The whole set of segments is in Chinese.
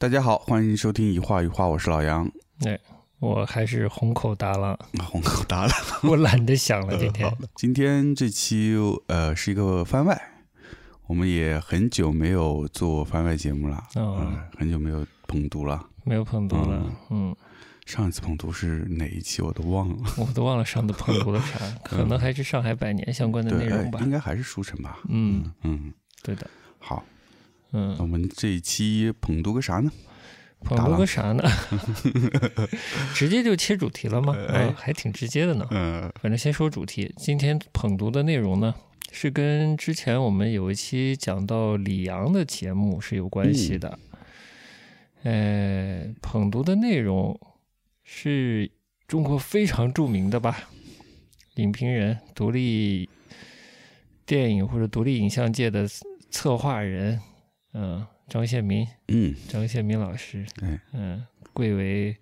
大家好，欢迎收听一话一话，我是老杨。哎，我还是红口达郎，红口达郎，我懒得想了。今天，今天这期呃是一个番外，我们也很久没有做番外节目了，嗯，很久没有捧读了，没有捧读了，嗯，上一次捧读是哪一期我都忘了，我都忘了上次捧读了啥，可能还是上海百年相关的内容吧，应该还是书城吧，嗯嗯，对的，好。嗯，我们这一期捧读个啥呢？捧读个啥呢？直接就切主题了吗？哎，还挺直接的呢。嗯，反正先说主题。今天捧读的内容呢，是跟之前我们有一期讲到李阳的节目是有关系的。呃，捧读的内容是中国非常著名的吧，影评人、独立电影或者独立影像界的策划人。嗯，张献民，嗯，张献民老师，嗯，贵为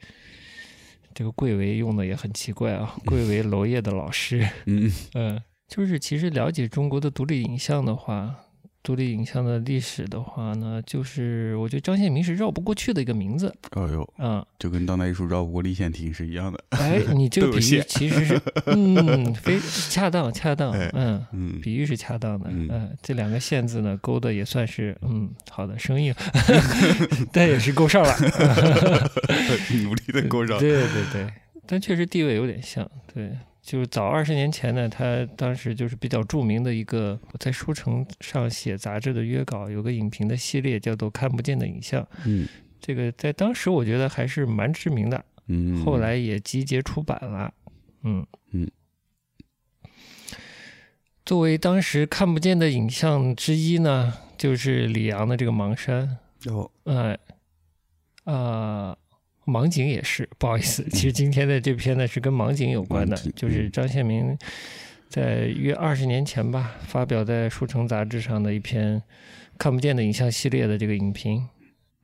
这个贵为用的也很奇怪啊，贵为娄烨的老师，嗯。嗯，就是其实了解中国的独立影像的话。独立影像的历史的话呢，就是我觉得张献民是绕不过去的一个名字。哦呦，嗯，就跟当代艺术绕不过立宪体是一样的。哎，你这个 比喻其实是嗯，非恰当恰当，嗯嗯，比喻是恰当的。嗯，这两个线字呢，勾的也算是嗯好的生硬，但也是勾上了，努力的勾上。对对对，但确实地位有点像，对。就是早二十年前呢，他当时就是比较著名的一个，我在书城上写杂志的约稿，有个影评的系列叫做《看不见的影像》。嗯，这个在当时我觉得还是蛮知名的。嗯，后来也集结出版了。嗯嗯，作为当时看不见的影像之一呢，就是李阳的这个《盲山》。哦，哎，啊。盲井也是，不好意思，其实今天的这篇呢是跟盲井有关的，就是张献民在约二十年前吧发表在《书城》杂志上的一篇看不见的影像系列的这个影评。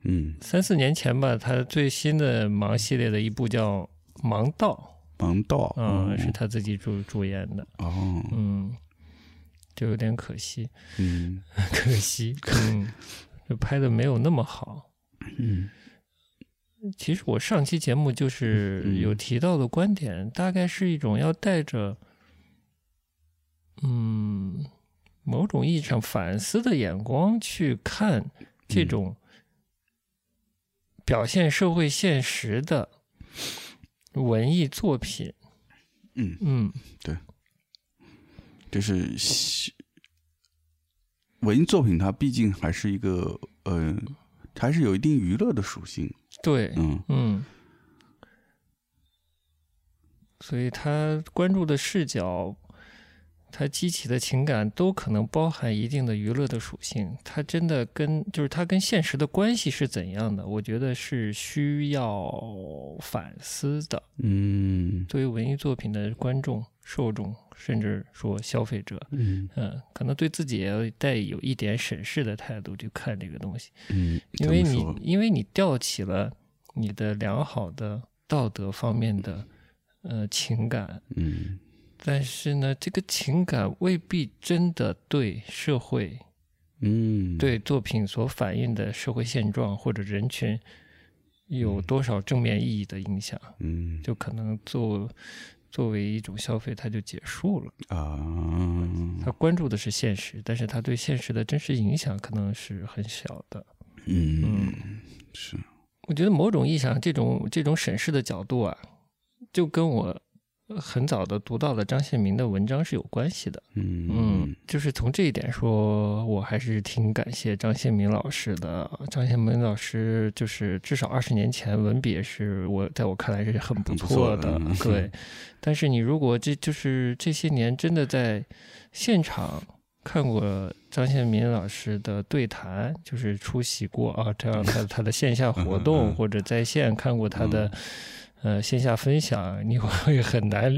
嗯，三四年前吧，他最新的盲系列的一部叫《盲道》，盲道，嗯，是他自己主主演的。哦，嗯，就有点可惜，嗯，可惜，嗯，就拍的没有那么好，嗯。其实我上期节目就是有提到的观点，大概是一种要带着，嗯，某种意义上反思的眼光去看这种表现社会现实的文艺作品。嗯嗯，对，就是文艺作品，它毕竟还是一个，呃，还是有一定娱乐的属性。对，嗯嗯，所以他关注的视角，他激起的情感都可能包含一定的娱乐的属性。他真的跟就是他跟现实的关系是怎样的？我觉得是需要反思的。嗯，作为文艺作品的观众、受众，甚至说消费者，嗯。嗯，可能对自己也要带有一点审视的态度去看这个东西。嗯，因为你因为你吊起了。你的良好的道德方面的呃情感，嗯，但是呢，这个情感未必真的对社会，嗯，对作品所反映的社会现状或者人群有多少正面意义的影响，嗯，就可能作作为一种消费，它就结束了啊。他关注的是现实，但是他对现实的真实影响可能是很小的。嗯，是。我觉得某种意义上，这种这种审视的角度啊，就跟我很早的读到了张献民的文章是有关系的。嗯就是从这一点说，我还是挺感谢张献民老师的。张献民老师就是至少二十年前文笔是我在我看来是很不错的。对，但是你如果这就是这些年真的在现场。看过张献民老师的对谈，就是出席过啊，这样他他的线下活动或者在线看过他的呃线下分享，你会很难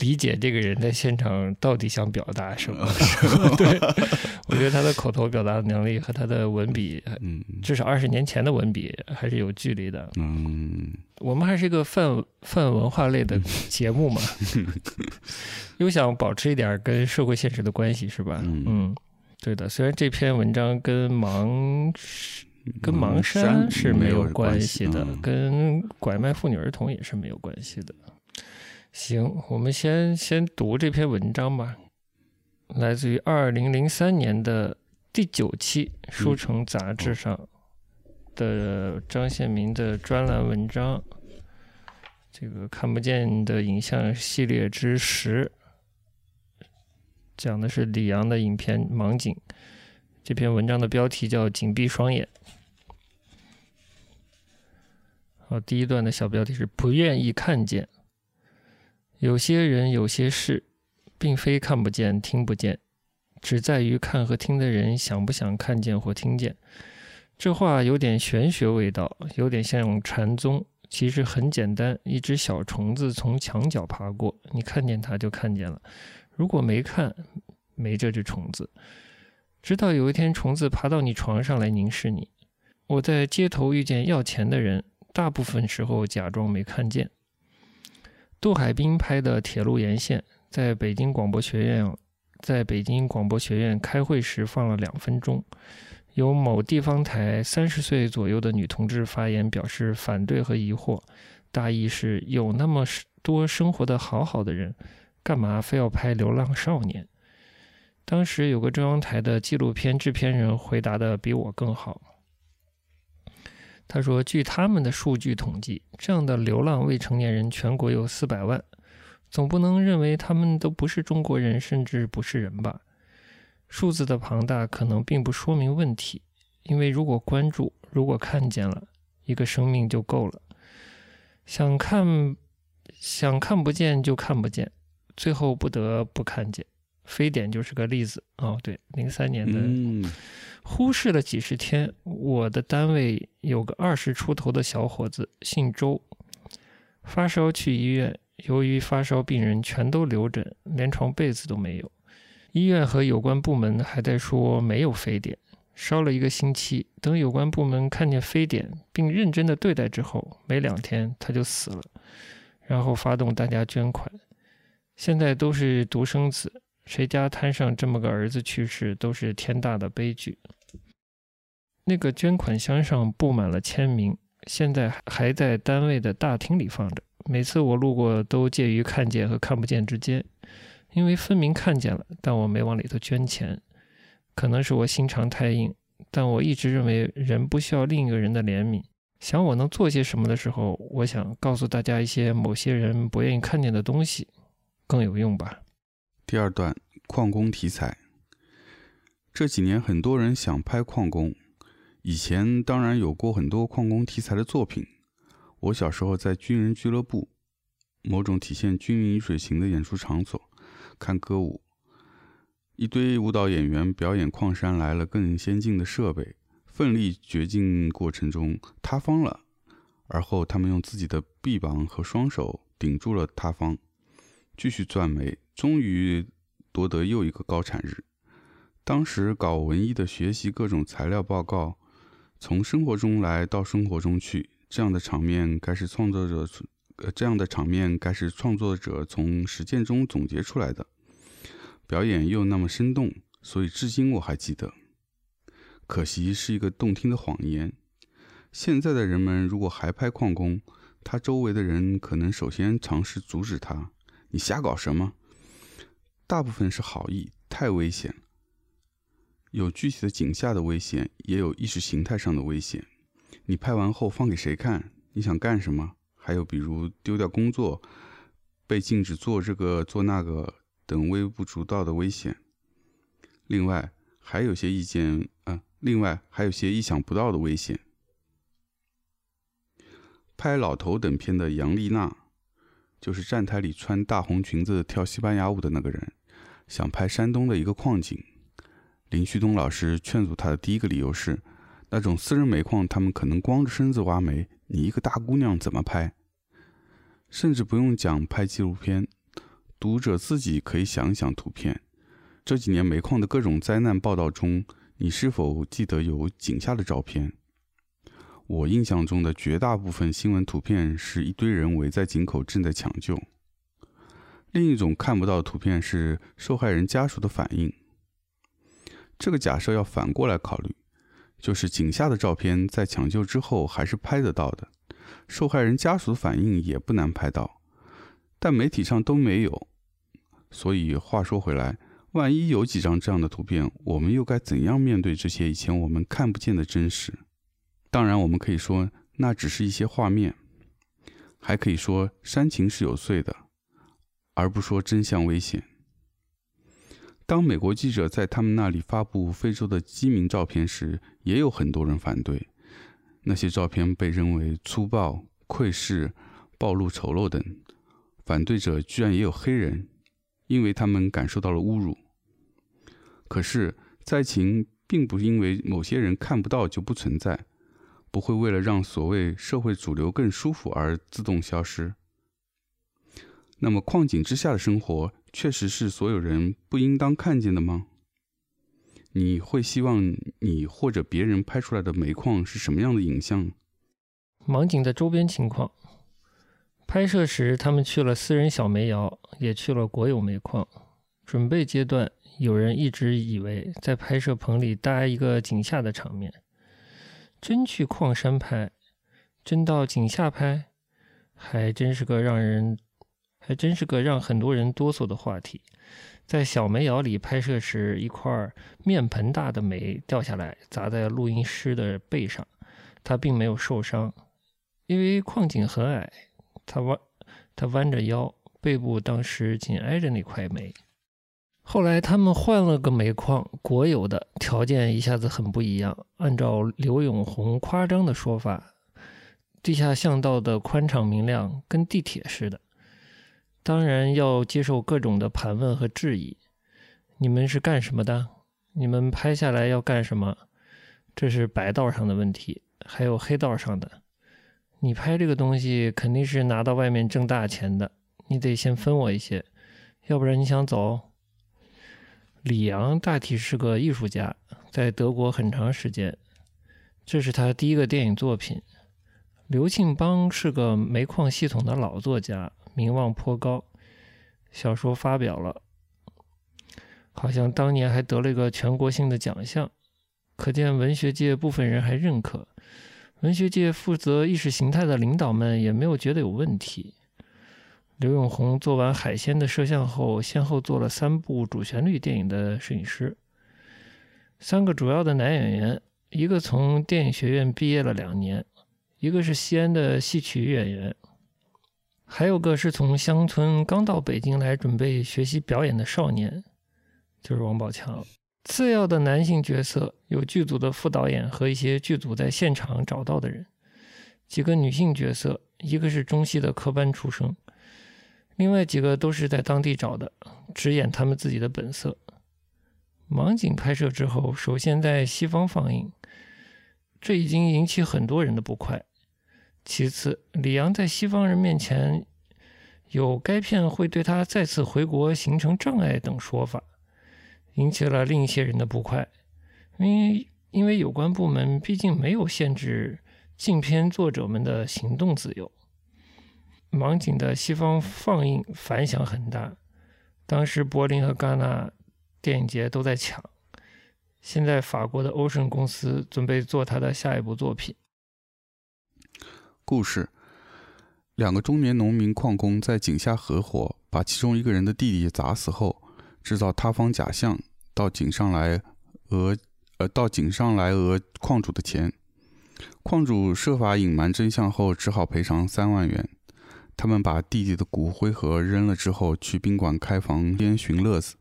理解这个人在现场到底想表达什么。对，我觉得他的口头表达能力和他的文笔，嗯，至少二十年前的文笔还是有距离的。嗯，我们还是一个泛泛文化类的节目嘛。又想保持一点跟社会现实的关系，是吧？嗯，对的。虽然这篇文章跟盲跟盲山是没有关系的，跟拐卖妇女儿童也是没有关系的。行，我们先先读这篇文章吧，来自于二零零三年的第九期《书城》杂志上的张献民的专栏文章，这个看不见的影像系列之十，讲的是李阳的影片《盲井》。这篇文章的标题叫“紧闭双眼”。好，第一段的小标题是“不愿意看见”。有些人、有些事，并非看不见、听不见，只在于看和听的人想不想看见或听见。这话有点玄学味道，有点像禅宗。其实很简单，一只小虫子从墙角爬过，你看见它就看见了；如果没看，没这只虫子。直到有一天，虫子爬到你床上来凝视你。我在街头遇见要钱的人，大部分时候假装没看见。杜海滨拍的铁路沿线，在北京广播学院，在北京广播学院开会时放了两分钟。有某地方台三十岁左右的女同志发言，表示反对和疑惑，大意是有那么多生活的好好的人，干嘛非要拍流浪少年？当时有个中央台的纪录片制片人回答的比我更好。他说：“据他们的数据统计，这样的流浪未成年人全国有四百万，总不能认为他们都不是中国人，甚至不是人吧？数字的庞大可能并不说明问题，因为如果关注，如果看见了一个生命就够了。想看，想看不见就看不见，最后不得不看见。”非典就是个例子哦，对，零三年的，忽视了几十天。我的单位有个二十出头的小伙子，姓周，发烧去医院，由于发烧病人全都留诊，连床被子都没有。医院和有关部门还在说没有非典，烧了一个星期。等有关部门看见非典并认真的对待之后，没两天他就死了，然后发动大家捐款。现在都是独生子。谁家摊上这么个儿子去世，都是天大的悲剧。那个捐款箱上布满了签名，现在还在单位的大厅里放着。每次我路过，都介于看见和看不见之间，因为分明看见了，但我没往里头捐钱。可能是我心肠太硬，但我一直认为人不需要另一个人的怜悯。想我能做些什么的时候，我想告诉大家一些某些人不愿意看见的东西，更有用吧。第二段矿工题材。这几年很多人想拍矿工，以前当然有过很多矿工题材的作品。我小时候在军人俱乐部，某种体现军民水情的演出场所，看歌舞，一堆舞蹈演员表演矿山来了更先进的设备，奋力掘进过程中塌方了，而后他们用自己的臂膀和双手顶住了塌方，继续钻煤。终于夺得又一个高产日。当时搞文艺的学习各种材料报告，从生活中来到生活中去，这样的场面该是创作者呃这样的场面该是创作者从实践中总结出来的，表演又那么生动，所以至今我还记得。可惜是一个动听的谎言。现在的人们如果还拍矿工，他周围的人可能首先尝试阻止他：“你瞎搞什么？”大部分是好意，太危险有具体的井下的危险，也有意识形态上的危险。你拍完后放给谁看？你想干什么？还有比如丢掉工作、被禁止做这个做那个等微不足道的危险。另外还有些意见啊，另外还有些意想不到的危险。拍老头等片的杨丽娜，就是站台里穿大红裙子跳西班牙舞的那个人。想拍山东的一个矿井，林旭东老师劝阻他的第一个理由是，那种私人煤矿他们可能光着身子挖煤，你一个大姑娘怎么拍？甚至不用讲拍纪录片，读者自己可以想一想图片。这几年煤矿的各种灾难报道中，你是否记得有井下的照片？我印象中的绝大部分新闻图片是一堆人围在井口正在抢救。另一种看不到的图片是受害人家属的反应。这个假设要反过来考虑，就是井下的照片在抢救之后还是拍得到的，受害人家属的反应也不难拍到，但媒体上都没有。所以话说回来，万一有几张这样的图片，我们又该怎样面对这些以前我们看不见的真实？当然，我们可以说那只是一些画面，还可以说煽情是有罪的，而不说真相危险。当美国记者在他们那里发布非洲的饥民照片时，也有很多人反对。那些照片被认为粗暴、窥视、暴露丑陋等。反对者居然也有黑人，因为他们感受到了侮辱。可是灾情并不因为某些人看不到就不存在，不会为了让所谓社会主流更舒服而自动消失。那么，矿井之下的生活。确实是所有人不应当看见的吗？你会希望你或者别人拍出来的煤矿是什么样的影像？盲井的周边情况。拍摄时，他们去了私人小煤窑，也去了国有煤矿。准备阶段，有人一直以为在拍摄棚里搭一个井下的场面。真去矿山拍，真到井下拍，还真是个让人。还真是个让很多人哆嗦的话题。在小煤窑里拍摄时，一块面盆大的煤掉下来，砸在录音师的背上，他并没有受伤，因为矿井很矮，他弯他弯着腰，背部当时紧挨着那块煤。后来他们换了个煤矿，国有的，条件一下子很不一样。按照刘永红夸张的说法，地下巷道的宽敞明亮，跟地铁似的。当然要接受各种的盘问和质疑。你们是干什么的？你们拍下来要干什么？这是白道上的问题，还有黑道上的。你拍这个东西肯定是拿到外面挣大钱的，你得先分我一些，要不然你想走？李阳大体是个艺术家，在德国很长时间，这是他第一个电影作品。刘庆邦是个煤矿系统的老作家。名望颇高，小说发表了，好像当年还得了一个全国性的奖项，可见文学界部分人还认可。文学界负责意识形态的领导们也没有觉得有问题。刘永红做完《海鲜》的摄像后，先后做了三部主旋律电影的摄影师。三个主要的男演员，一个从电影学院毕业了两年，一个是西安的戏曲演员。还有个是从乡村刚到北京来准备学习表演的少年，就是王宝强。次要的男性角色有剧组的副导演和一些剧组在现场找到的人。几个女性角色，一个是中戏的科班出身，另外几个都是在当地找的，只演他们自己的本色。盲井拍摄之后，首先在西方放映，这已经引起很多人的不快。其次，李阳在西方人面前有该片会对他再次回国形成障碍等说法，引起了另一些人的不快。因为因为有关部门毕竟没有限制禁片作者们的行动自由。盲井的西方放映反响很大，当时柏林和戛纳电影节都在抢。现在法国的欧盛公司准备做他的下一部作品。故事：两个中年农民矿工在井下合伙，把其中一个人的弟弟砸死后，制造塌方假象，到井上来讹呃到井上来讹矿主的钱。矿主设法隐瞒真相后，只好赔偿三万元。他们把弟弟的骨灰盒扔了之后，去宾馆开房间寻乐子，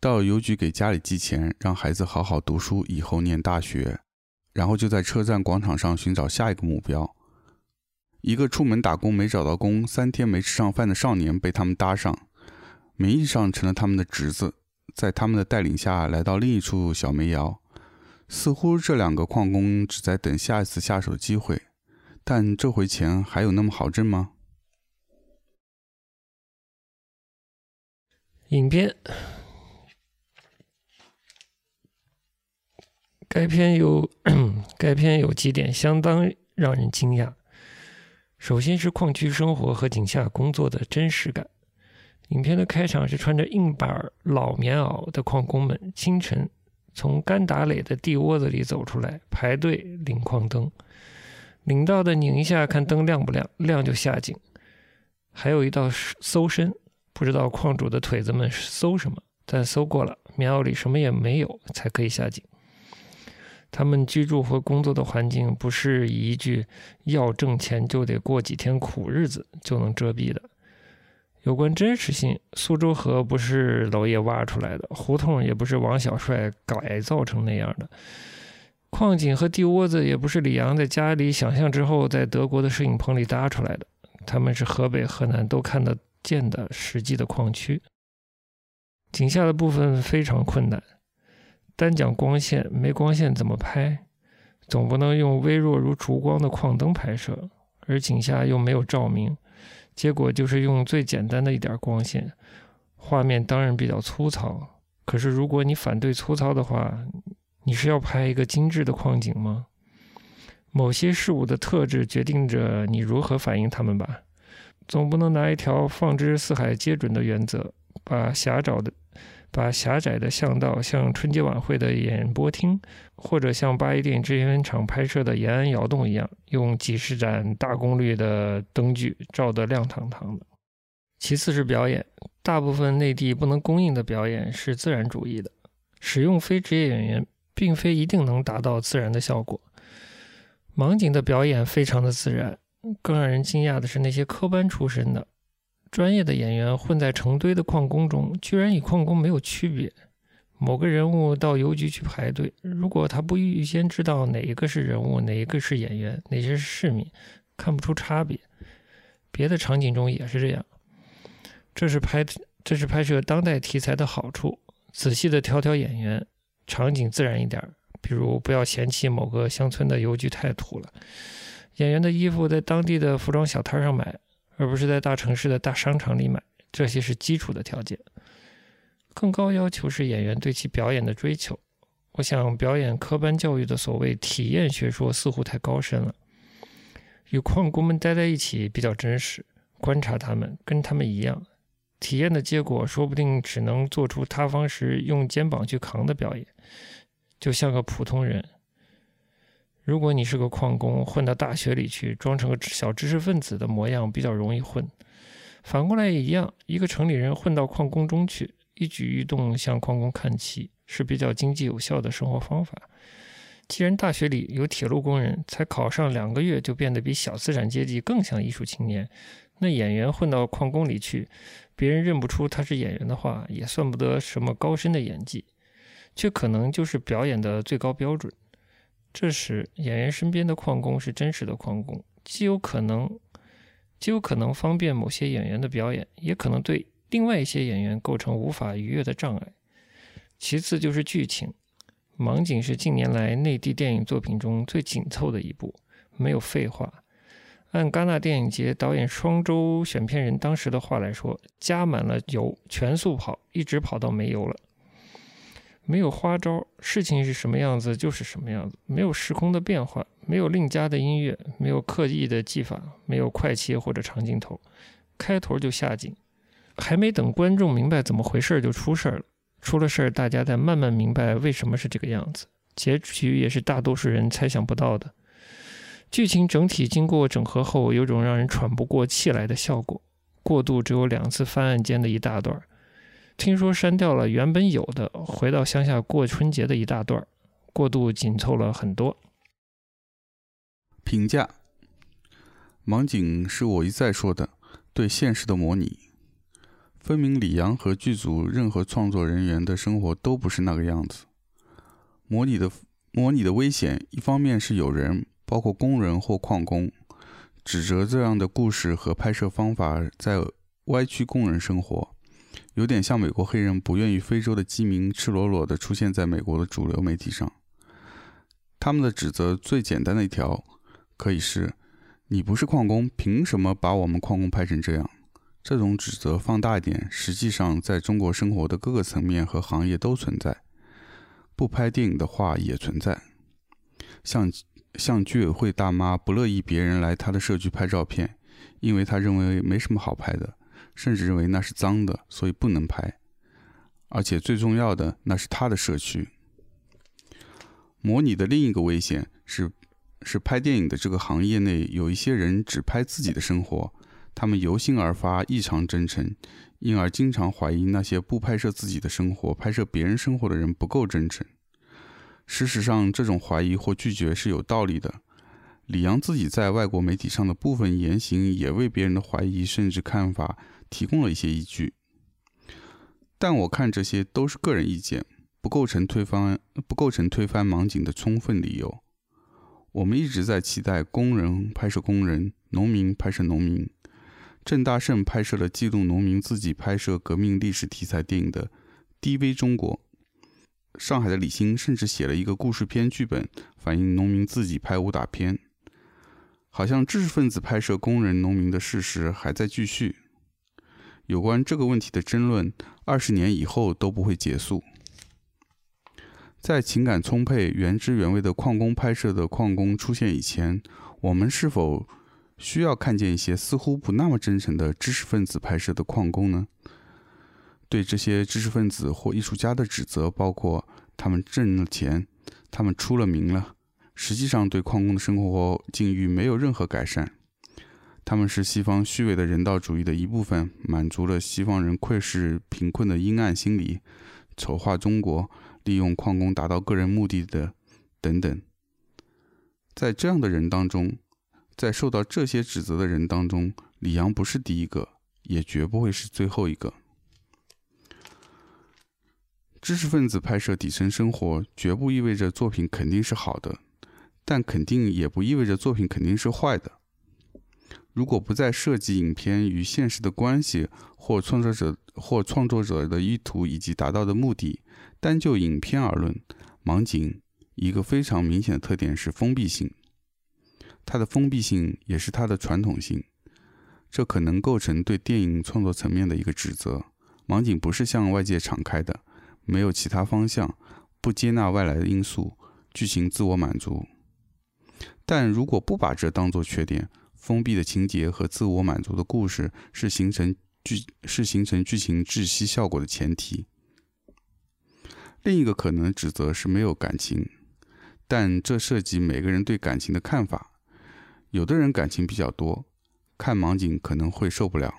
到邮局给家里寄钱，让孩子好好读书，以后念大学。然后就在车站广场上寻找下一个目标。一个出门打工没找到工、三天没吃上饭的少年被他们搭上，名义上成了他们的侄子，在他们的带领下来到另一处小煤窑。似乎这两个矿工只在等下一次下手机会，但这回钱还有那么好挣吗？影片，该片有 该片有几点相当让人惊讶。首先是矿区生活和井下工作的真实感。影片的开场是穿着硬板老棉袄的矿工们清晨从干打垒的地窝子里走出来，排队领矿灯。领到的拧一下，看灯亮不亮，亮就下井。还有一道搜身，不知道矿主的腿子们搜什么，但搜过了，棉袄里什么也没有，才可以下井。他们居住和工作的环境不是一句“要挣钱就得过几天苦日子”就能遮蔽的。有关真实性，苏州河不是娄烨挖出来的，胡同也不是王小帅改造成那样的，矿井和地窝子也不是李阳在家里想象之后在德国的摄影棚里搭出来的，他们是河北、河南都看得见的实际的矿区。井下的部分非常困难，单讲光线，没光线怎么拍？总不能用微弱如烛光的矿灯拍摄，而井下又没有照明。结果就是用最简单的一点光线，画面当然比较粗糙。可是如果你反对粗糙的话，你是要拍一个精致的矿井吗？某些事物的特质决定着你如何反映它们吧。总不能拿一条放之四海皆准的原则，把狭窄的。把狭窄的巷道像春节晚会的演播厅，或者像八一电影制片厂拍摄的延安窑洞一样，用几十盏大功率的灯具照得亮堂堂的。其次是表演，大部分内地不能供应的表演是自然主义的，使用非职业演员，并非一定能达到自然的效果。盲井的表演非常的自然，更让人惊讶的是那些科班出身的。专业的演员混在成堆的矿工中，居然与矿工没有区别。某个人物到邮局去排队，如果他不预先知道哪一个是人物，哪一个是演员，哪些是市民，看不出差别。别的场景中也是这样。这是拍这是拍摄当代题材的好处：仔细的挑挑演员，场景自然一点。比如不要嫌弃某个乡村的邮局太土了，演员的衣服在当地的服装小摊上买。而不是在大城市的大商场里买，这些是基础的条件。更高要求是演员对其表演的追求。我想，表演科班教育的所谓体验学说似乎太高深了。与矿工们待在一起比较真实，观察他们，跟他们一样，体验的结果说不定只能做出塌方时用肩膀去扛的表演，就像个普通人。如果你是个矿工，混到大学里去，装成个小知识分子的模样，比较容易混。反过来也一样，一个城里人混到矿工中去，一举一动向矿工看齐，是比较经济有效的生活方法。既然大学里有铁路工人，才考上两个月就变得比小资产阶级更像艺术青年，那演员混到矿工里去，别人认不出他是演员的话，也算不得什么高深的演技，却可能就是表演的最高标准。这时，演员身边的矿工是真实的矿工，既有可能，既有可能方便某些演员的表演，也可能对另外一些演员构成无法逾越的障碍。其次就是剧情，《盲井》是近年来内地电影作品中最紧凑的一部，没有废话。按戛纳电影节导演双周选片人当时的话来说，加满了油，全速跑，一直跑到没油了。没有花招，事情是什么样子就是什么样子，没有时空的变化，没有另加的音乐，没有刻意的技法，没有快切或者长镜头，开头就下井，还没等观众明白怎么回事就出事了，出了事儿大家再慢慢明白为什么是这个样子，结局也是大多数人猜想不到的。剧情整体经过整合后，有种让人喘不过气来的效果，过渡只有两次翻案间的一大段。听说删掉了原本有的回到乡下过春节的一大段，过度紧凑了很多。评价：盲井是我一再说的对现实的模拟，分明李阳和剧组任何创作人员的生活都不是那个样子。模拟的模拟的危险，一方面是有人，包括工人或矿工，指责这样的故事和拍摄方法在歪曲工人生活。有点像美国黑人不愿意非洲的饥民赤裸裸地出现在美国的主流媒体上。他们的指责最简单的一条，可以是：你不是矿工，凭什么把我们矿工拍成这样？这种指责放大一点，实际上在中国生活的各个层面和行业都存在。不拍电影的话也存在，像像居委会大妈不乐意别人来她的社区拍照片，因为她认为没什么好拍的。甚至认为那是脏的，所以不能拍。而且最重要的，那是他的社区。模拟的另一个危险是，是拍电影的这个行业内有一些人只拍自己的生活，他们由心而发，异常真诚，因而经常怀疑那些不拍摄自己的生活、拍摄别人生活的人不够真诚。事实上，这种怀疑或拒绝是有道理的。李阳自己在外国媒体上的部分言行，也为别人的怀疑甚至看法提供了一些依据。但我看这些都是个人意见。不构成推翻不构成推翻盲井的充分理由。我们一直在期待工人拍摄工人，农民拍摄农民。郑大圣拍摄了记录农民自己拍摄革命历史题材电影的《DV 中国》。上海的李欣甚至写了一个故事片剧本，反映农民自己拍武打片。好像知识分子拍摄工人农民的事实还在继续。有关这个问题的争论，二十年以后都不会结束。在情感充沛、原汁原味的矿工拍摄的矿工出现以前，我们是否需要看见一些似乎不那么真诚的知识分子拍摄的矿工呢？对这些知识分子或艺术家的指责，包括他们挣了钱，他们出了名了，实际上对矿工的生活境遇没有任何改善。他们是西方虚伪的人道主义的一部分，满足了西方人窥视贫困的阴暗心理，丑化中国。利用矿工达到个人目的的，等等，在这样的人当中，在受到这些指责的人当中，李阳不是第一个，也绝不会是最后一个。知识分子拍摄底层生活，绝不意味着作品肯定是好的，但肯定也不意味着作品肯定是坏的。如果不再涉及影片与现实的关系，或创作者或创作者的意图以及达到的目的。单就影片而论，盲井一个非常明显的特点是封闭性。它的封闭性也是它的传统性，这可能构成对电影创作层面的一个指责。盲井不是向外界敞开的，没有其他方向，不接纳外来的因素，剧情自我满足。但如果不把这当作缺点，封闭的情节和自我满足的故事是形成剧是形成剧情窒息效果的前提。另一个可能指责是没有感情，但这涉及每个人对感情的看法。有的人感情比较多，看盲井可能会受不了；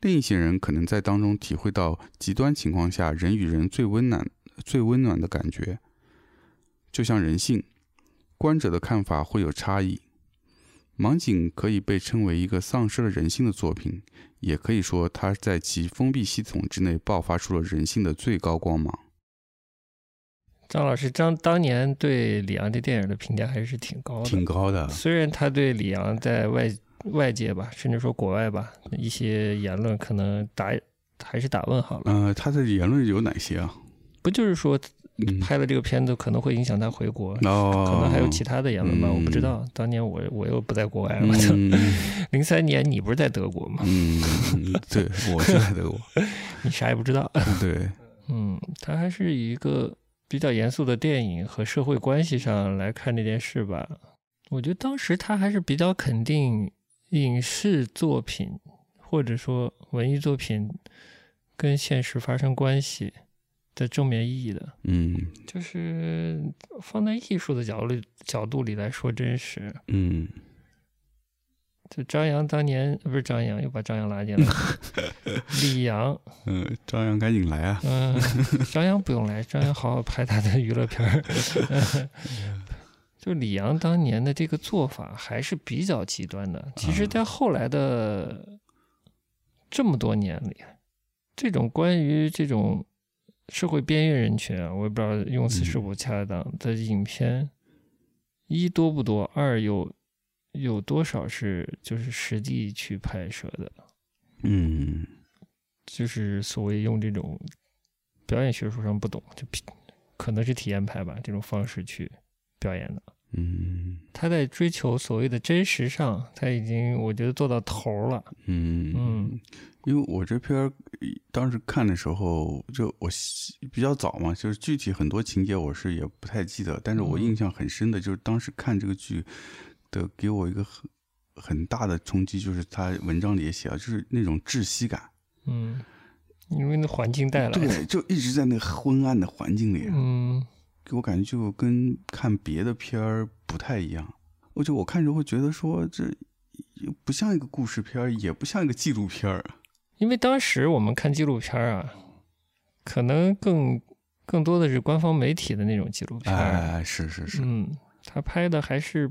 另一些人可能在当中体会到极端情况下人与人最温暖、最温暖的感觉。就像人性，观者的看法会有差异。盲井可以被称为一个丧失了人性的作品，也可以说它在其封闭系统之内爆发出了人性的最高光芒。张老师，张当年对李阳这电影的评价还是挺高的，挺高的。虽然他对李阳在外外界吧，甚至说国外吧，一些言论可能打还是打问号了。嗯，他的言论有哪些啊？不就是说拍了这个片子可能会影响他回国？哦，可能还有其他的言论吧？我不知道。当年我我又不在国外了。零三年你不是在德国吗？嗯，对，我是在德国。你啥也不知道。对，嗯，他还是一个。比较严肃的电影和社会关系上来看这件事吧，我觉得当时他还是比较肯定影视作品或者说文艺作品跟现实发生关系的正面意义的。嗯，就是放在艺术的角度角度里来说，真实。嗯。就张扬当年不是张扬，又把张扬拉进来。李阳，嗯，张扬赶紧来啊！嗯，张扬不用来，张扬好好拍他的娱乐片儿。就李阳当年的这个做法还是比较极端的。其实，在后来的这么多年里，这种关于这种社会边缘人群啊，我也不知道用词是否恰当的影片，一多不多，二有。有多少是就是实地去拍摄的？嗯，就是所谓用这种表演学术上不懂，就可能是体验派吧，这种方式去表演的。嗯，他在追求所谓的真实上，他已经我觉得做到头了。嗯嗯，因为我这片当时看的时候，就我比较早嘛，就是具体很多情节我是也不太记得，但是我印象很深的就是当时看这个剧。的给我一个很很大的冲击，就是他文章里也写了，就是那种窒息感。嗯，因为那环境带来，对，就一直在那个昏暗的环境里。嗯，给我感觉就跟看别的片儿不太一样。我就我看着会觉得说，这不像一个故事片儿，也不像一个纪录片儿。因为当时我们看纪录片啊，可能更更多的是官方媒体的那种纪录片。哎，是是是，嗯，他拍的还是，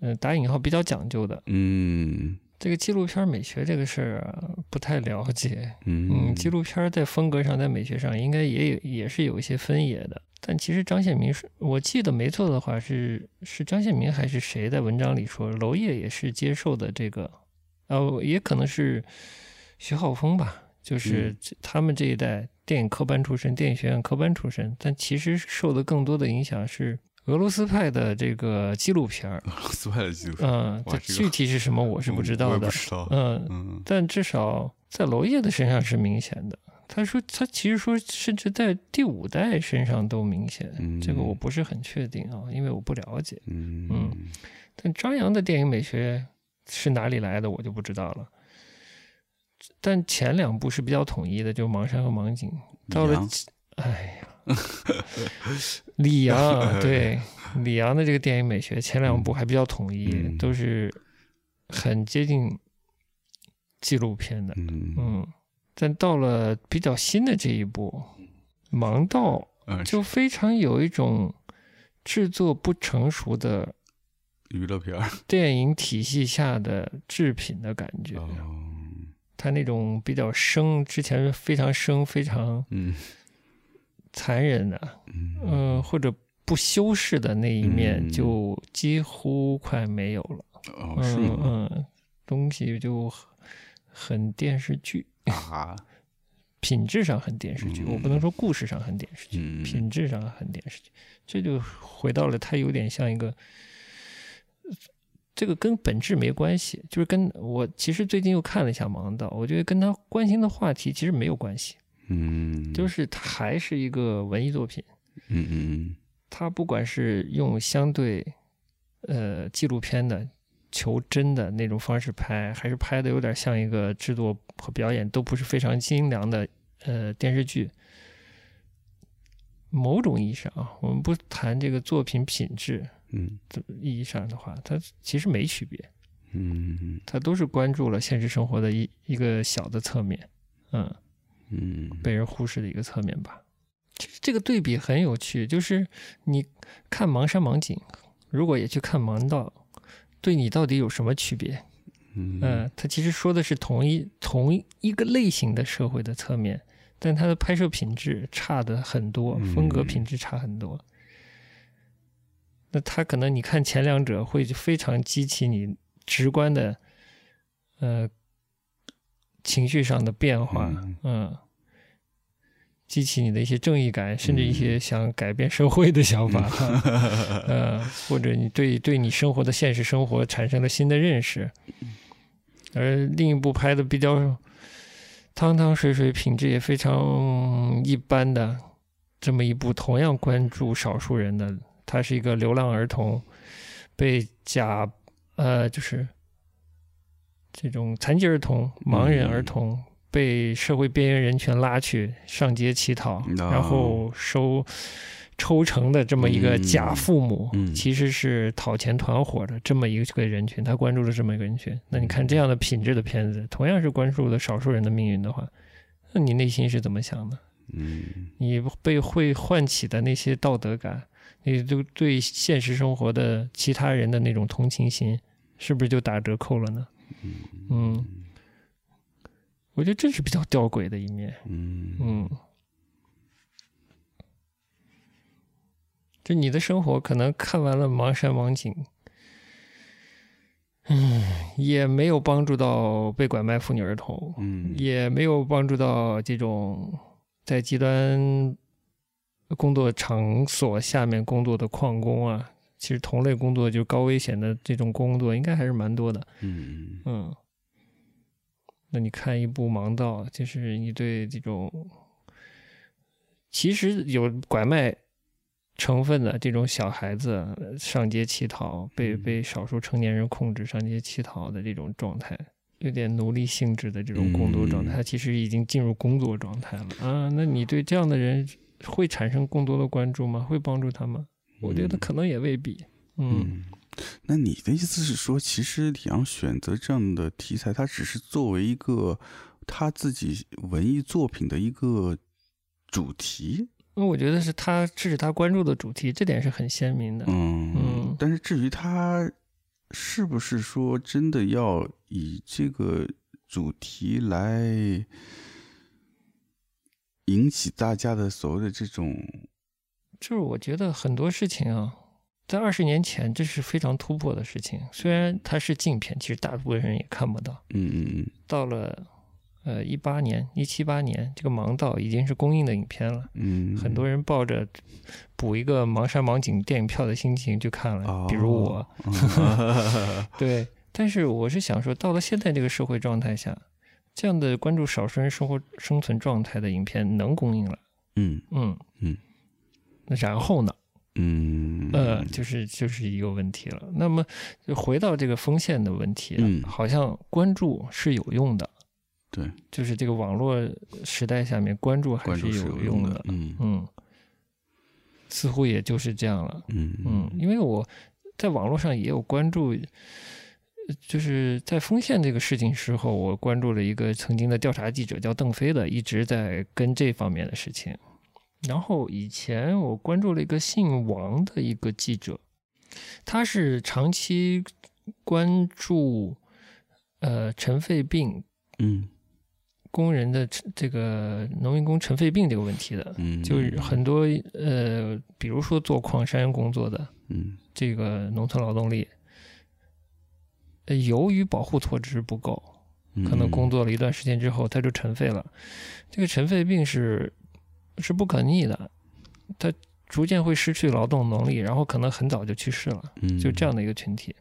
嗯，打引号比较讲究的。嗯这个纪录片美学这个事儿啊，不太了解。嗯嗯，纪录片在风格上，在美学上应该也有也是有一些分野的。但其实张献民是，我记得没错的话是是张献民还是谁在文章里说，娄烨也是接受的这个，呃，也可能是徐浩峰吧，就是他们这一代电影科班出身，电影学院科班出身，但其实受的更多的影响是俄罗斯派的这个纪录片儿。俄罗斯派的纪录片，嗯，这具体是什么我是不知道的。嗯，嗯但至少在娄烨的身上是明显的。他说，他其实说，甚至在第五代身上都明显。嗯这个我不是很确定啊，因为我不了解。嗯嗯但张扬的电影美学是哪里来的，我就不知道了。但前两部是比较统一的，就《盲山》和《盲井》。到了，哎呀，李阳啊对李阳的这个电影美学，前两部还比较统一，嗯都是很接近纪录片的。嗯嗯，但到了比较新的这一步《盲道嗯》，就非常有一种制作不成熟的娱乐片儿。电影体系下的制品的感觉。哦它那种比较生，之前非常生、非常嗯残忍的，嗯嗯、或者不修饰的那一面，嗯就几乎快没有了。哦是吗？嗯嗯，东西就很很电视剧，啊品质上很电视剧，嗯我不能说故事上很电视剧，嗯品质上很电视剧，这就回到了它有点像一个，这个跟本质没关系，就是跟我其实最近又看了一下《盲道》，我觉得跟他关心的话题其实没有关系，嗯。就是它还是一个文艺作品，嗯嗯。它不管是用相对呃纪录片的求真的那种方式拍，还是拍的有点像一个制作和表演都不是非常精良的呃电视剧。某种意义上啊，我们不谈这个作品品质嗯。的意义上的话，它其实没区别，嗯。它都是关注了现实生活的一一个小的侧面，嗯，嗯。被人忽视的一个侧面吧。其实这个对比很有趣，就是你看《盲山盲井》，如果也去看《盲道》，对你到底有什么区别？嗯嗯，它其实说的是同一同一个类型的社会的侧面，但它的拍摄品质差的很多，嗯风格品质差很多。那他可能你看前两者会非常激起你直观的呃情绪上的变化，嗯嗯，激起你的一些正义感，甚至一嗯些想改变社会的想法，呃，或者你对对你生活的现实生活产生了新的认识。而另一部拍的比较汤汤水水、品质也非常一般的这么一部，同样关注少数人的，他是一个流浪儿童，被假呃就是这种残疾儿童、盲人儿童。被社会边缘人群拉去上街乞讨，哦然后收抽成的这么一个假父母，嗯嗯其实是讨钱团伙的这么一个人群，他关注了这么一个人群。那你看这样的品质的片子，同样是关注了少数人的命运的话，那你内心是怎么想的？嗯你被会唤起的那些道德感，你就对现实生活的其他人的那种同情心，是不是就打折扣了呢？嗯，我觉得这是比较吊诡的一面。嗯嗯，就你的生活可能看完了《盲山盲井》，嗯，也没有帮助到被拐卖妇女儿童，嗯也没有帮助到这种在极端工作场所下面工作的矿工啊。其实同类工作就是高危险的这种工作，应该还是蛮多的。嗯嗯，那你看一部《盲道》，就是你对这种其实有拐卖成分的这种小孩子呃上街乞讨，被嗯被少数成年人控制上街乞讨的这种状态，有点奴隶性质的这种工作状态，嗯他其实已经进入工作状态了啊。那你对这样的人会产生更多的关注吗？会帮助他吗？我觉得可能也未必。嗯，那你的意思是说，其实李阳选择这样的题材，他只是作为一个他自己文艺作品的一个主题？那我觉得是他，这是他关注的主题，这点是很鲜明的。嗯嗯。但是至于他是不是说真的要以这个主题来引起大家的所谓的这种，就是我觉得很多事情啊。在二十年前，这是非常突破的事情。虽然它是禁片，其实大部分人也看不到。嗯嗯嗯。到了，呃，一八年、一七八年，这个《盲道》已经是公映的影片了。嗯。很多人抱着补一个盲山盲景电影票的心情去看了，比如我。对，但是我是想说，到了现在这个社会状态下，这样的关注少数人生活生存状态的影片能公映了。嗯嗯嗯。那然后呢？嗯。呃，就是就是一个问题了。那么回到这个锋线的问题，嗯，好像关注是有用的，对，就是这个网络时代下面关注还是有用的，嗯。嗯，似乎也就是这样了，嗯嗯，因为我在网络上也有关注，就是在锋线这个事情时候，我关注了一个曾经的调查记者叫邓飞的，一直在跟这方面的事情。然后以前我关注了一个姓王的一个记者，他是长期关注呃尘肺病，嗯，工人的这个农民工尘肺病这个问题的，嗯，就是很多呃，比如说做矿山工作的，嗯，这个农村劳动力，由于保护措施不够，可能工作了一段时间之后他就尘肺了，这个尘肺病是。是不可逆的，他逐渐会失去劳动能力，然后可能很早就去世了。嗯，就这样的一个群体，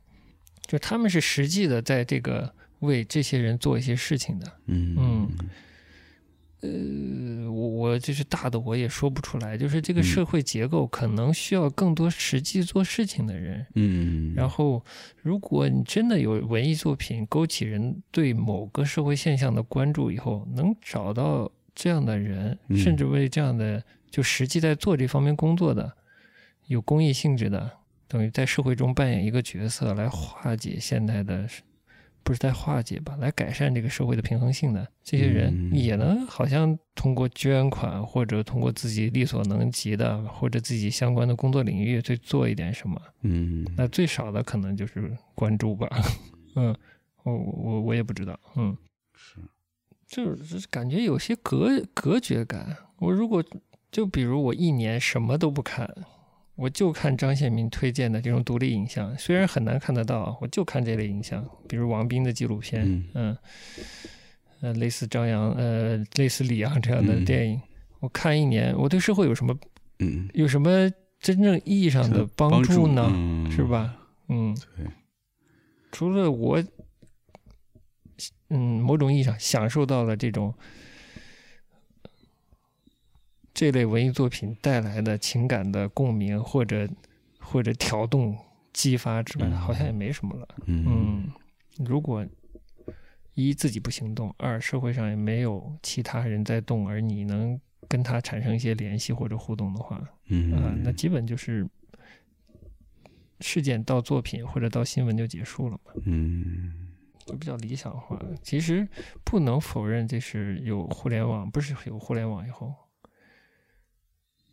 就他们是实际的在这个为这些人做一些事情的。嗯嗯，呃，我我就是大的我也说不出来，就是这个社会结构可能需要更多实际做事情的人。嗯，然后如果你真的有文艺作品勾起人对某个社会现象的关注以后，能找到。这样的人，甚至为这样的就实际在做这方面工作的，有公益性质的，等于在社会中扮演一个角色，来化解现在的，不是在化解吧，来改善这个社会的平衡性的这些人，也能好像通过捐款或者通过自己力所能及的，或者自己相关的工作领域去做一点什么。嗯，那最少的可能就是关注吧。嗯，我我我也不知道。嗯，是。就是感觉有些隔隔绝感。我如果就比如我一年什么都不看，我就看张献民推荐的这种独立影像，虽然很难看得到，我就看这类影像，比如王斌的纪录片，嗯，呃，类似张扬，呃，类似李阳这样的电影，我看一年，我对社会有什么，嗯，有什么真正意义上的帮助呢？是吧？嗯，对，除了我。嗯，某种意义上享受到了这种这类文艺作品带来的情感的共鸣，或者或者调动、激发之外，好像也没什么了。嗯，如果一自己不行动，二社会上也没有其他人在动，而你能跟他产生一些联系或者互动的话，嗯，那基本就是事件到作品或者到新闻就结束了嘛。嗯。就比较理想化。其实不能否认，这是有互联网，不是有互联网以后，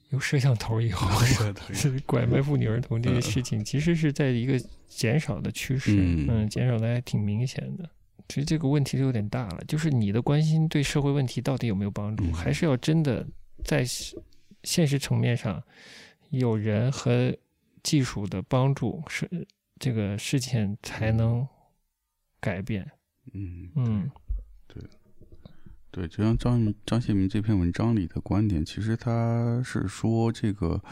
有摄像头以后，是拐卖妇女儿童这些事情，其实是在一个减少的趋势，嗯，减少的还挺明显的。其实这个问题就有点大了，就是你的关心对社会问题到底有没有帮助，还是要真的在现实层面上有人和技术的帮助，是这个事情才能。改变，嗯嗯，对对，就像张张献民这篇文章里的观点，其实他是说，这个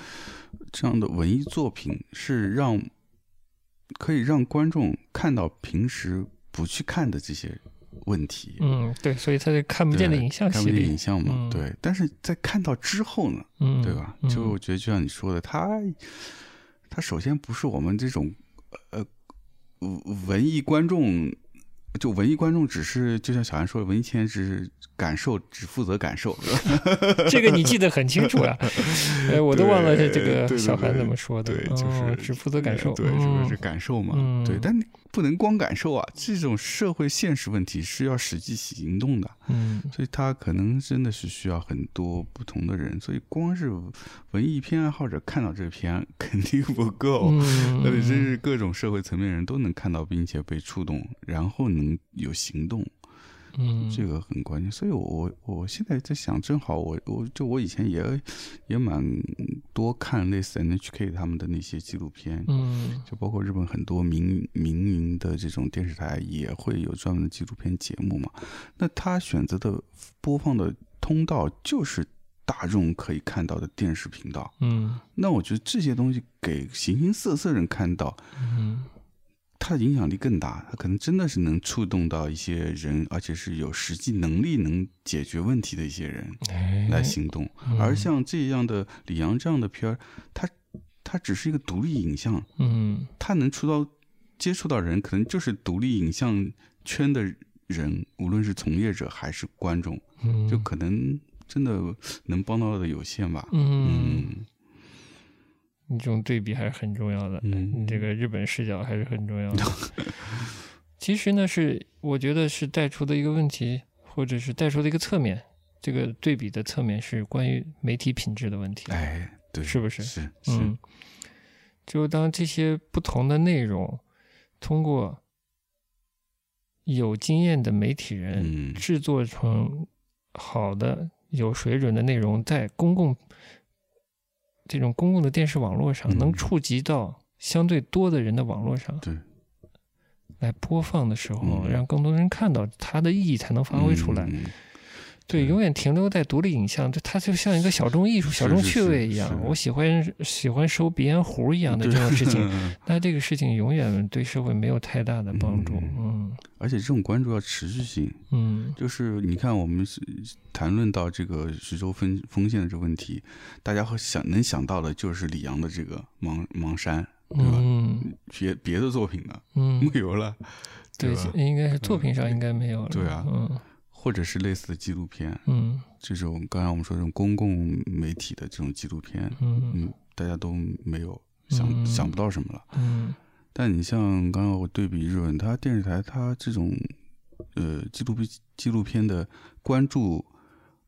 这样的文艺作品是让可以让观众看到平时不去看的这些问题。嗯，对，所以他是看不见的影像，看不见影像嘛，对。但是在看到之后呢，嗯，对吧？就我觉得，就像你说的，他他首先不是我们这种呃。文艺观众就文艺观众只是就像小安说的，文艺青年只是感受，只负责感受。这个你记得很清楚啊，哎，我都忘了这个小韩怎么说的。对，就是只负责感受，对，是不是感受嘛。对，但不能光感受啊，这种社会现实问题是要实际行动的。嗯，所以他可能真的是需要很多不同的人，所以光是文艺片爱好者看到这篇 肯定不够，那得真是各种社会层面人都能看到并且被触动，然后能有行动。嗯，这个很关键，所以，我我我现在在想，正好我我就我以前也也蛮多看类似 NHK 他们的那些纪录片，嗯，就包括日本很多民民营的这种电视台也会有专门的纪录片节目嘛。那他选择的播放的通道就是大众可以看到的电视频道，嗯，那我觉得这些东西给形形色色人看到，嗯。它的影响力更大，它可能真的是能触动到一些人，而且是有实际能力能解决问题的一些人来行动。而像这样的李阳这样的片儿，它它只是一个独立影像，嗯，它能触到接触到人，可能就是独立影像圈的人，无论是从业者还是观众，就可能真的能帮到的有限吧。嗯。你这种对比还是很重要的，你这个日本视角还是很重要的。其实呢，是我觉得是带出的一个问题，或者是带出的一个侧面。这个对比的侧面是关于媒体品质的问题。哎，对，是不是？是，嗯。就当这些不同的内容通过有经验的媒体人制作成好的、有水准的内容，在公共。这种公共的电视网络上，能触及到相对多的人的网络上，对，来播放的时候，让更多人看到它的意义，才能发挥出来。对，永远停留在独立影像，就它就像一个小众艺术、小众趣味一样。我喜欢喜欢收鼻烟壶一样的这种事情，那这个事情永远对社会没有太大的帮助。嗯，而且这种关注要持续性。嗯，就是你看，我们谈论到这个徐州分封县的这个问题，大家会想能想到的就是李阳的这个《盲盲山》，对吧？嗯，别别的作品呢？嗯，没有了。对，应该是作品上应该没有了。对啊，嗯。或者是类似的纪录片，嗯，这种刚才我们说这种公共媒体的这种纪录片，嗯嗯，大家都没有想想不到什么了，嗯。但你像刚刚我对比日本，它电视台它这种呃纪录片纪录片的关注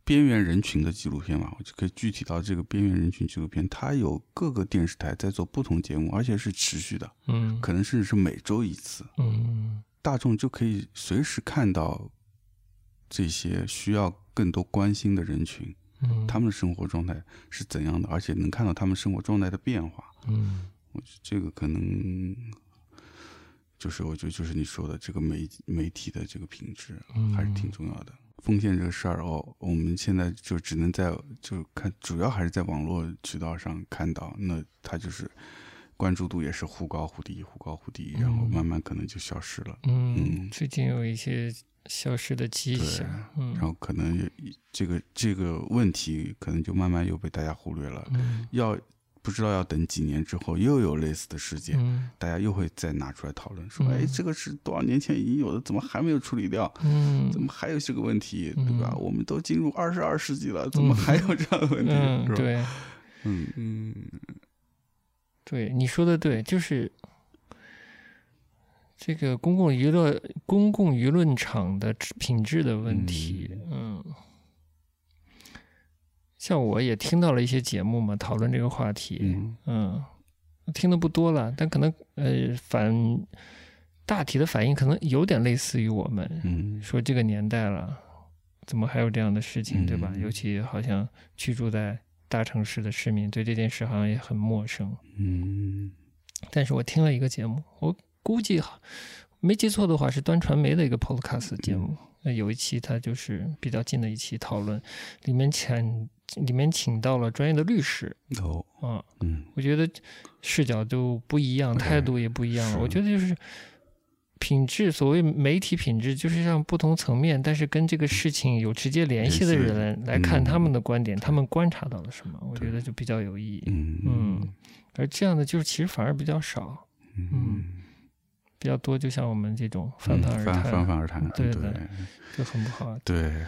边缘人群的纪录片嘛，我就可以具体到这个边缘人群纪录片，它有各个电视台在做不同节目，而且是持续的，嗯，可能甚至是每周一次，嗯，大众就可以随时看到。这些需要更多关心的人群，嗯，他们的生活状态是怎样的？而且能看到他们生活状态的变化，嗯，我觉得这个可能就是我觉得就是你说的这个媒媒体的这个品质还是挺重要的。奉献这个事儿哦，我们现在就只能在就看，主要还是在网络渠道上看到，那它就是关注度也是忽高忽低，忽高忽低，然后慢慢可能就消失了。嗯，最近有一些。消失的迹象，嗯，然后可能这个这个问题可能就慢慢又被大家忽略了，嗯，要不知道要等几年之后又有类似的事件，嗯，大家又会再拿出来讨论，说，哎，这个是多少年前已经有的，怎么还没有处理掉？嗯，怎么还有这个问题，对吧？我们都进入二十二世纪了，怎么还有这样的问题？嗯，对，嗯嗯，对，你说的对，就是。这个公共娱乐、公共舆论场的品质的问题，嗯，像我也听到了一些节目嘛，讨论这个话题，嗯，听的不多了，但可能呃反大体的反应可能有点类似于我们，嗯，说这个年代了，怎么还有这样的事情，对吧？尤其好像居住在大城市的市民对这件事好像也很陌生，嗯，但是我听了一个节目，我。估计哈，没记错的话是端传媒的一个 podcast 节目。那有一期它就是比较近的一期讨论，里面请里面请到了专业的律师。哦，啊，嗯，我觉得视角就不一样，态度也不一样了。我觉得就是品质，所谓媒体品质，就是让不同层面，但是跟这个事情有直接联系的人来看他们的观点，他们观察到了什么，我觉得就比较有意义。嗯嗯，而这样的就是其实反而比较少。嗯。比较多，就像我们这种泛泛而谈，泛泛而谈，对的，就很不好。对，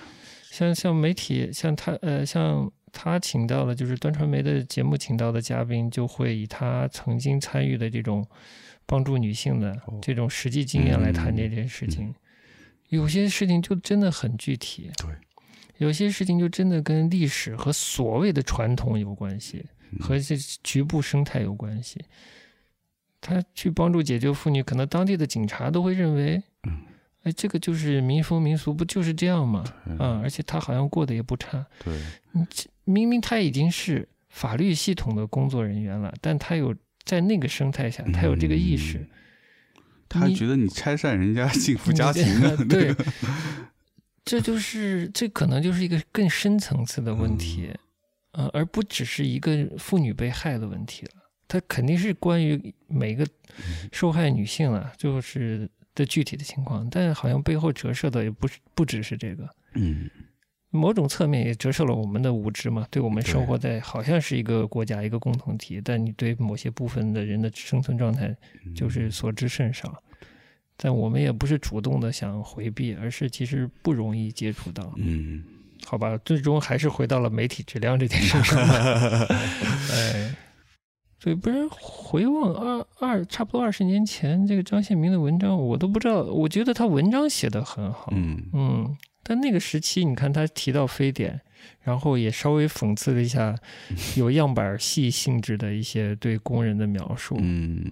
像像媒体，像他呃，像他请到了就是端传媒的节目请到的嘉宾，就会以他曾经参与的这种帮助女性的这种实际经验来谈这件事情。有些事情就真的很具体，对，有些事情就真的跟历史和所谓的传统有关系，和这局部生态有关系。他去帮助解救妇女，可能当地的警察都会认为，嗯哎，这个就是民风民俗，不就是这样吗？啊，而且他好像过得也不差。对，明明他已经是法律系统的工作人员了，但他有在那个生态下，他有这个意识。他觉得你拆散人家幸福家庭，对，这就是这可能就是一个更深层次的问题，呃，而不只是一个妇女被害的问题了。它肯定是关于每个受害女性啊，就是的具体的情况，但好像背后折射的也不是不只是这个，嗯，某种侧面也折射了我们的无知嘛，对我们生活在好像是一个国家一个共同体，但你对某些部分的人的生存状态就是所知甚少。但我们也不是主动的想回避，而是其实不容易接触到。嗯，好吧，最终还是回到了媒体质量这件事上。哎，所以不然回望二二差不多二十年前，这个张献民的文章，我都不知道。我觉得他文章写的很好。嗯嗯，但那个时期，你看他提到非典，然后也稍微讽刺了一下 有样板戏性质的一些对工人的描述。嗯。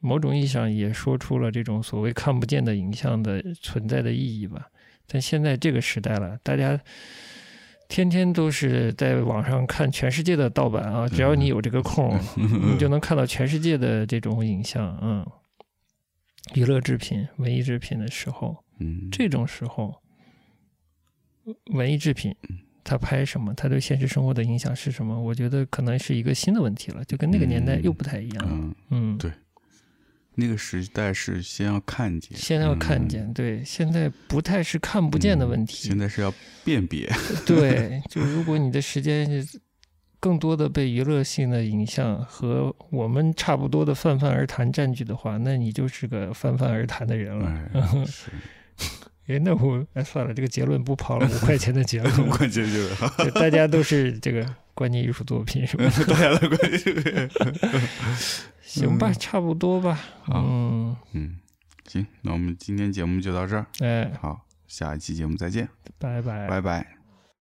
某种意义上也说出了这种所谓看不见的影像的存在的意义吧。但现在这个时代了，大家天天都是在网上看全世界的盗版啊，只要你有这个空，你就能看到全世界的这种影像。嗯，娱乐制品、文艺制品的时候，嗯，这种时候，文艺制品它拍什么，它对现实生活的影响是什么？我觉得可能是一个新的问题了，就跟那个年代又不太一样。嗯，对。那个时代是先要看见，先要看见，对，现在不太是看不见的问题，现在是要辨别，对，就如果你的时间更多的被娱乐性的影像和我们差不多的泛泛而谈占据的话，那你就是个泛泛而谈的人了。哎，那我哎算了，这个结论不跑了，五块钱的结论，五块钱就大家都是这个观念艺术作品，是吧？大家的观念。行吧，差不多吧。嗯嗯，行，那我们今天节目就到这儿。哎，好，下一期节目再见，拜拜，拜拜。